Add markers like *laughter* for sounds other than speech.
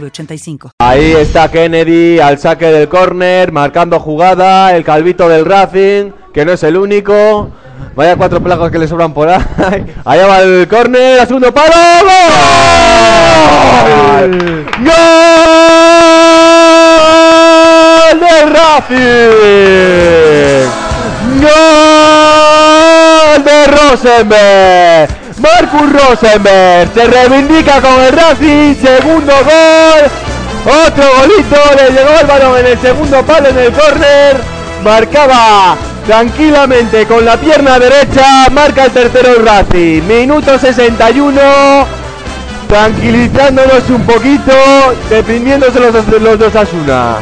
906985. Ahí está Kennedy al saque del córner, marcando jugada, el calvito del Racing, que no es el único. Vaya cuatro plagos que le sobran por ahí. *laughs* Allá va el córner, a segundo palo. ¡Gol! ¡Gol del Racing! ¡Gol de Rosenberg! Marcus Rosenberg se reivindica con el Racing, segundo gol. Otro golito, le llegó el balón en el segundo palo en el córner. Marcaba tranquilamente con la pierna derecha, marca el tercero el Racing. Minuto 61, tranquilizándonos un poquito, deprimiéndose los, los dos Asuna.